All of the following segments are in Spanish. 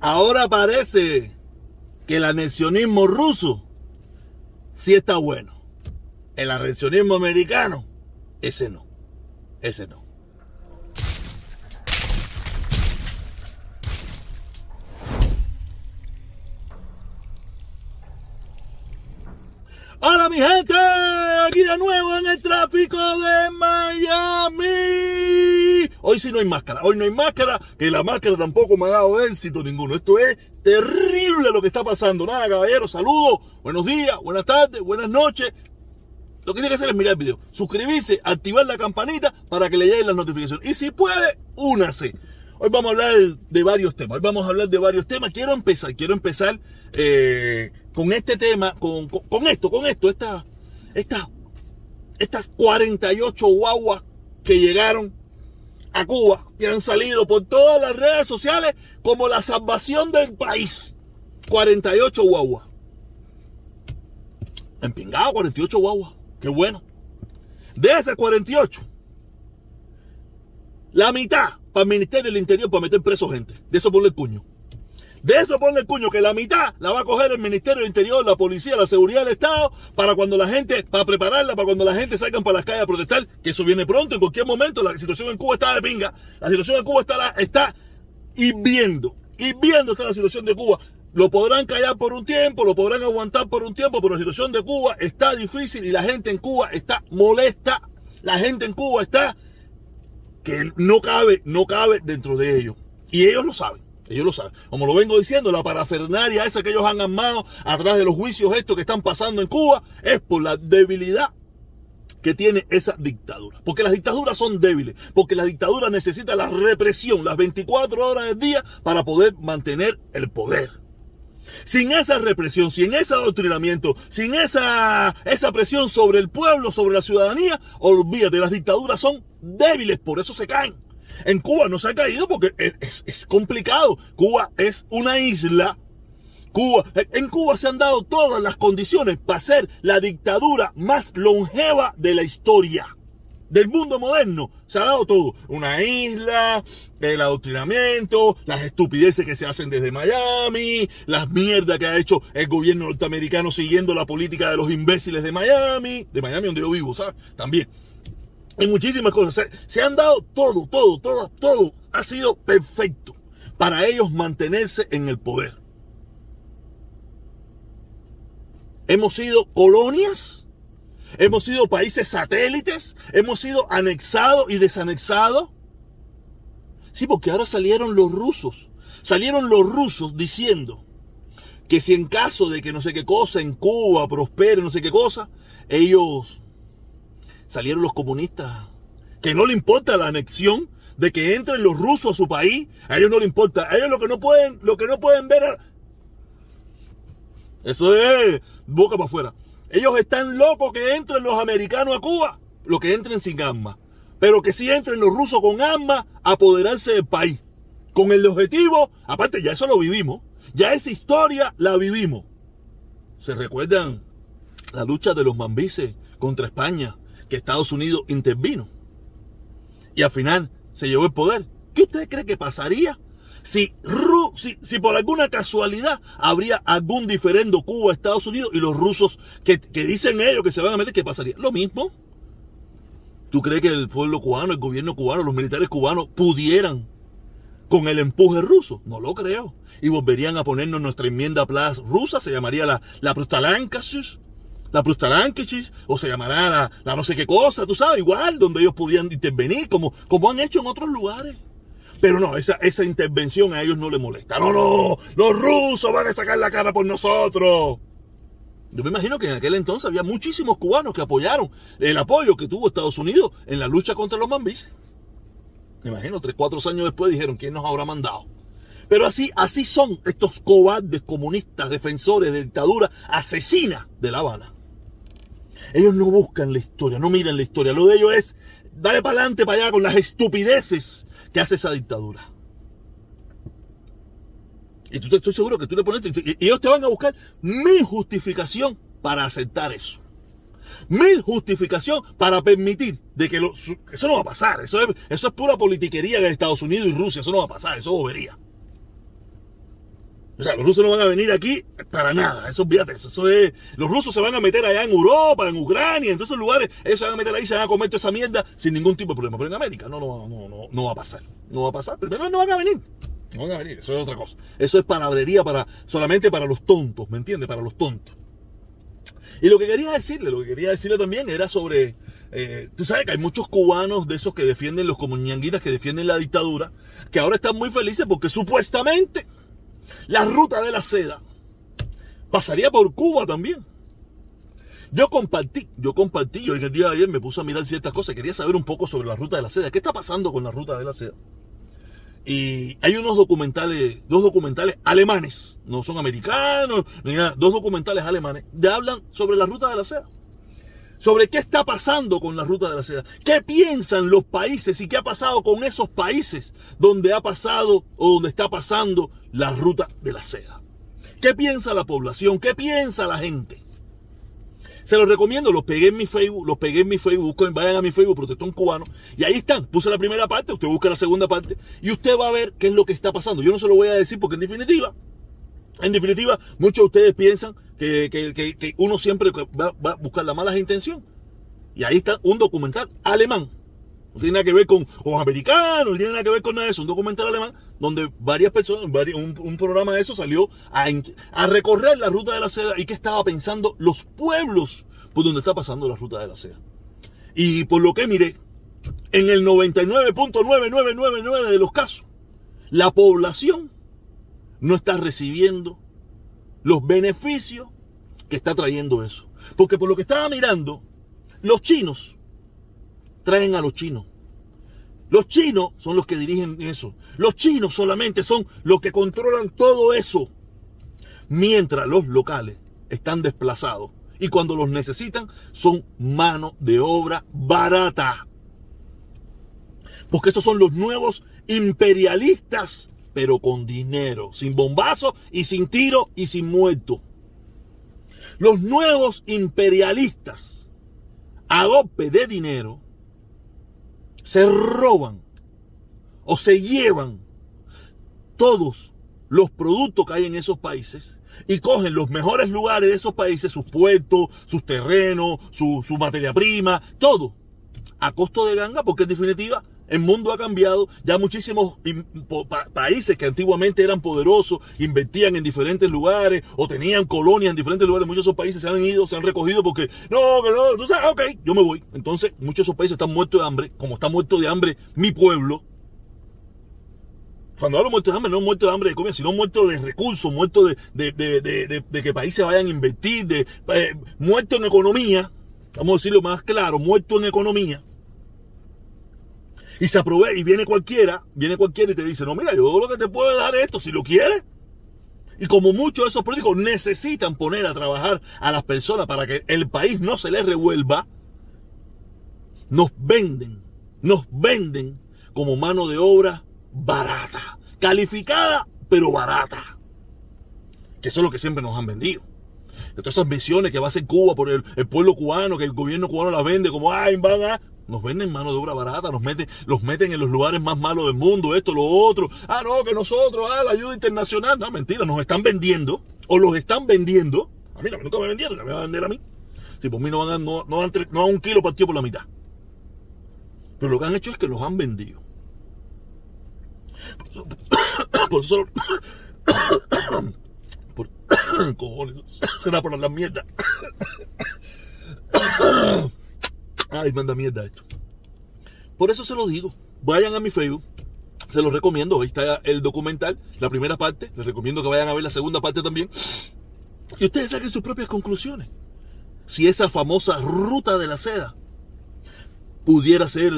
Ahora parece que el anexionismo ruso sí está bueno. El anexionismo americano, ese no. Ese no. Hola mi gente, aquí de nuevo en el tráfico de Miami. Hoy sí no hay máscara, hoy no hay máscara, que la máscara tampoco me ha dado éxito ninguno. Esto es terrible lo que está pasando. Nada, caballeros, saludos, buenos días, buenas tardes, buenas noches. Lo que tiene que hacer es mirar el video, suscribirse, activar la campanita para que le lleguen las notificaciones. Y si puede, únase. Hoy vamos a hablar de varios temas. Hoy vamos a hablar de varios temas. Quiero empezar, quiero empezar eh, con este tema, con, con, esto, con esto, esta, esta, estas 48 guaguas que llegaron a Cuba, que han salido por todas las redes sociales como la salvación del país. 48 guaguas. Empingado, 48 guaguas. Qué bueno. De esas 48, la mitad para el Ministerio del Interior para meter preso gente. De eso ponle el cuño. De eso ponle el cuño, que la mitad la va a coger el Ministerio del Interior, la policía, la seguridad del Estado, para cuando la gente, para prepararla, para cuando la gente salgan para las calles a protestar, que eso viene pronto, en cualquier momento, la situación en Cuba está de pinga, la situación en Cuba está, está hirviendo, hirviendo está la situación de Cuba. Lo podrán callar por un tiempo, lo podrán aguantar por un tiempo, pero la situación de Cuba está difícil y la gente en Cuba está molesta, la gente en Cuba está que no cabe, no cabe dentro de ellos. Y ellos lo saben. Ellos lo saben. Como lo vengo diciendo, la parafernaria esa que ellos han armado atrás de los juicios estos que están pasando en Cuba es por la debilidad que tiene esa dictadura. Porque las dictaduras son débiles. Porque la dictadura necesita la represión las 24 horas del día para poder mantener el poder. Sin esa represión, sin ese adoctrinamiento, sin esa, esa presión sobre el pueblo, sobre la ciudadanía, olvídate, las dictaduras son débiles, por eso se caen. En Cuba no se ha caído porque es, complicado. Cuba es una isla Cuba, en Cuba se han dado todas las condiciones para ser la dictadura más longeva de la historia del mundo moderno se ha dado todo. Una isla, el adoctrinamiento, las estupideces que se hacen desde Miami, las mierdas que ha hecho el gobierno norteamericano siguiendo la política de los imbéciles de Miami, de Miami donde yo vivo, ¿sabes? También. Hay muchísimas cosas. Se, se han dado todo, todo, todo, todo. Ha sido perfecto para ellos mantenerse en el poder. Hemos sido colonias Hemos sido países satélites, hemos sido anexados y desanexados. Sí, porque ahora salieron los rusos. Salieron los rusos diciendo que si en caso de que no sé qué cosa en Cuba prospere, no sé qué cosa, ellos salieron los comunistas, que no le importa la anexión de que entren los rusos a su país, a ellos no le importa, a ellos lo que no pueden, lo que no pueden ver, eso es boca para afuera. Ellos están locos que entren los americanos a Cuba, lo que entren sin armas. Pero que si entren los rusos con armas, apoderarse del país. Con el objetivo, aparte ya eso lo vivimos, ya esa historia la vivimos. ¿Se recuerdan la lucha de los mambises contra España, que Estados Unidos intervino? Y al final se llevó el poder. ¿Qué usted cree que pasaría si, si, por alguna casualidad habría algún diferendo Cuba, Estados Unidos y los rusos que, dicen ellos que se van a meter, ¿qué pasaría? Lo mismo. ¿Tú crees que el pueblo cubano, el gobierno cubano, los militares cubanos pudieran con el empuje ruso? No lo creo. Y volverían a ponernos nuestra enmienda plus rusa, se llamaría la, la la Prustalankichis, o se llamará la, la, no sé qué cosa, tú sabes, igual, donde ellos podían intervenir, como, como han hecho en otros lugares. Pero no, esa, esa intervención a ellos no les molesta. No, no, los rusos van a sacar la cara por nosotros. Yo me imagino que en aquel entonces había muchísimos cubanos que apoyaron el apoyo que tuvo Estados Unidos en la lucha contra los mambises. Me imagino, tres, cuatro años después dijeron, ¿quién nos habrá mandado? Pero así, así son estos cobardes comunistas, defensores de dictadura, asesinas de La Habana. Ellos no buscan la historia, no miran la historia. Lo de ellos es, dale para adelante, para allá, con las estupideces ¿Qué hace esa dictadura. Y tú estoy seguro que tú le pones. Y ellos te van a buscar mil justificación para aceptar eso. Mil justificación para permitir de que eso no va a pasar. Eso es, eso es pura politiquería de Estados Unidos y Rusia. Eso no va a pasar. Eso bobería. O sea, los rusos no van a venir aquí para nada. Eso, olvídate, eso, eso es. Los rusos se van a meter allá en Europa, en Ucrania, en todos esos lugares. Ellos se van a meter ahí, se van a comer toda esa mierda sin ningún tipo de problema. Pero en América no, no, no, no, no va a pasar. No va a pasar. Primero no van a venir. No van a venir. Eso es otra cosa. Eso es palabrería para, solamente para los tontos, ¿me entiendes? Para los tontos. Y lo que quería decirle, lo que quería decirle también era sobre, eh, tú sabes que hay muchos cubanos de esos que defienden los comuñanguitas, que defienden la dictadura, que ahora están muy felices porque supuestamente la ruta de la seda pasaría por Cuba también. Yo compartí, yo compartí, yo en el día de ayer me puse a mirar ciertas cosas, quería saber un poco sobre la ruta de la seda. ¿Qué está pasando con la ruta de la seda? Y hay unos documentales, dos documentales alemanes, no son americanos, ni nada, dos documentales alemanes, que hablan sobre la ruta de la seda. Sobre qué está pasando con la ruta de la seda. ¿Qué piensan los países y qué ha pasado con esos países donde ha pasado o donde está pasando la ruta de la seda? ¿Qué piensa la población? ¿Qué piensa la gente? Se los recomiendo, los pegué en mi Facebook, los pegué en mi Facebook, vayan a mi Facebook, Protectón Cubano, y ahí están. Puse la primera parte, usted busca la segunda parte, y usted va a ver qué es lo que está pasando. Yo no se lo voy a decir porque en definitiva, en definitiva, muchos de ustedes piensan que, uno siempre va, va, a buscar la mala intención. Y ahí está un documental alemán. No tiene nada que ver con, con americanos, no tiene nada que ver con nada de eso. Un documental alemán donde varias personas, un, programa de eso salió a, a, recorrer la ruta de la seda y qué estaba pensando los pueblos por donde está pasando la ruta de la seda. Y por lo que miré, en el 99.9999 de los casos, la población no está recibiendo los beneficios que está trayendo eso. Porque por lo que estaba mirando, los chinos traen a los chinos. Los chinos son los que dirigen eso. Los chinos solamente son los que controlan todo eso. Mientras los locales están desplazados y cuando los necesitan son mano de obra barata. Porque esos son los nuevos imperialistas, pero con dinero, sin bombazo y sin tiro y sin muerto. Los nuevos imperialistas, a golpe de dinero, se roban o se llevan todos los productos que hay en esos países y cogen los mejores lugares de esos países, sus puertos, sus terrenos, su, materia prima, todo, a costo de ganga, porque en definitiva el mundo ha cambiado, ya muchísimos países que antiguamente eran poderosos, invertían en diferentes lugares o tenían colonias en diferentes lugares, muchos de esos países se han ido, se han recogido porque, no, que no, entonces, ok, yo me voy. Entonces, muchos de esos países están muertos de hambre, como está muerto de hambre mi pueblo, cuando hablo muerto de hambre, no muerto de hambre de comida, sino muerto de recursos, muerto de, de, que países vayan a invertir, de, eh, muerto en economía, vamos a decirlo más claro, muerto en economía. Y se aprovecha, y viene cualquiera, viene cualquiera y te dice, no, mira, yo lo que te puedo dar es esto, si lo quieres. Y como muchos de esos políticos necesitan poner a trabajar a las personas para que el país no se les revuelva, nos venden, nos venden como mano de obra barata, calificada, pero barata. Que eso es lo que siempre nos han vendido. Todas esas misiones que va a hacer Cuba por el, pueblo cubano, que el gobierno cubano las vende como, ay, van a... Nos venden mano de obra barata, nos meten, los meten en los lugares más malos del mundo, esto, lo otro. Ah, no, que nosotros, ah, la ayuda internacional. No, mentira, nos están vendiendo, o los están vendiendo. A mí, nunca me vendieron, me van a vender a mí. Si por mí no van a, no, no, no un kilo partido por la mitad. Pero lo que han hecho es que los han vendido. Por eso. Por, cojones. Será por la mierda. Ay, manda mierda esto. Por eso se lo digo. Vayan a mi Facebook. Se los recomiendo. Ahí está el documental, la primera parte. Les recomiendo que vayan a ver la segunda parte también. Y ustedes saquen sus propias conclusiones. Si esa famosa ruta de la seda pudiera ser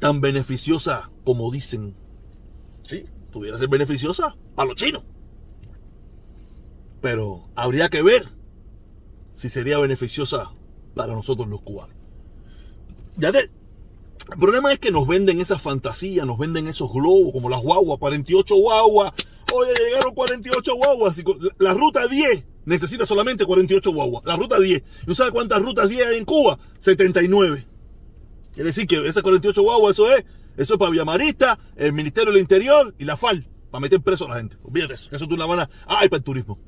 tan beneficiosa como dicen sí, pudiera ser beneficiosa para los chinos. Pero habría que ver si sería beneficiosa para nosotros los cubanos. Ya el problema es que nos venden esas fantasías, nos venden esos globos como las guaguas, 48 guaguas. Oye, llegaron 48 guaguas. La ruta 10 necesita solamente 48 guaguas. La ruta 10. ¿Y sabes cuántas rutas 10 hay en Cuba? 79. Quiere decir que esas 48 guaguas, eso es eso es para Villamarista, el Ministerio del Interior y la FAL. para meter preso a la gente. Olvídate eso. Eso tú la van a. ¡Ay, para el turismo!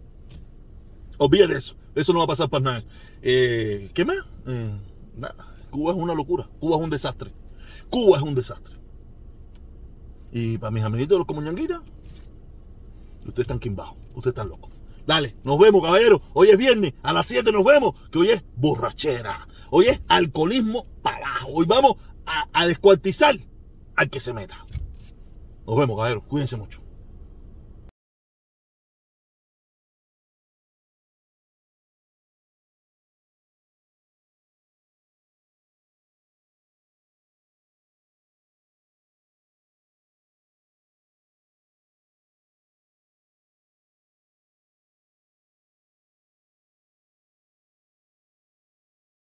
Olvídate eso. Eso no va a pasar para nada. Eh, ¿Qué más? Eh, nada. Cuba es una locura. Cuba es un desastre. Cuba es un desastre. Y para mis amiguitos los comuñanguitas, ustedes están quimbados. Ustedes están locos. Dale, nos vemos, caballero. Hoy es viernes, a las 7 nos vemos, que hoy es borrachera. Hoy es alcoholismo para abajo. Hoy vamos a, a descuartizar al que se meta. Nos vemos, caballero. Cuídense mucho.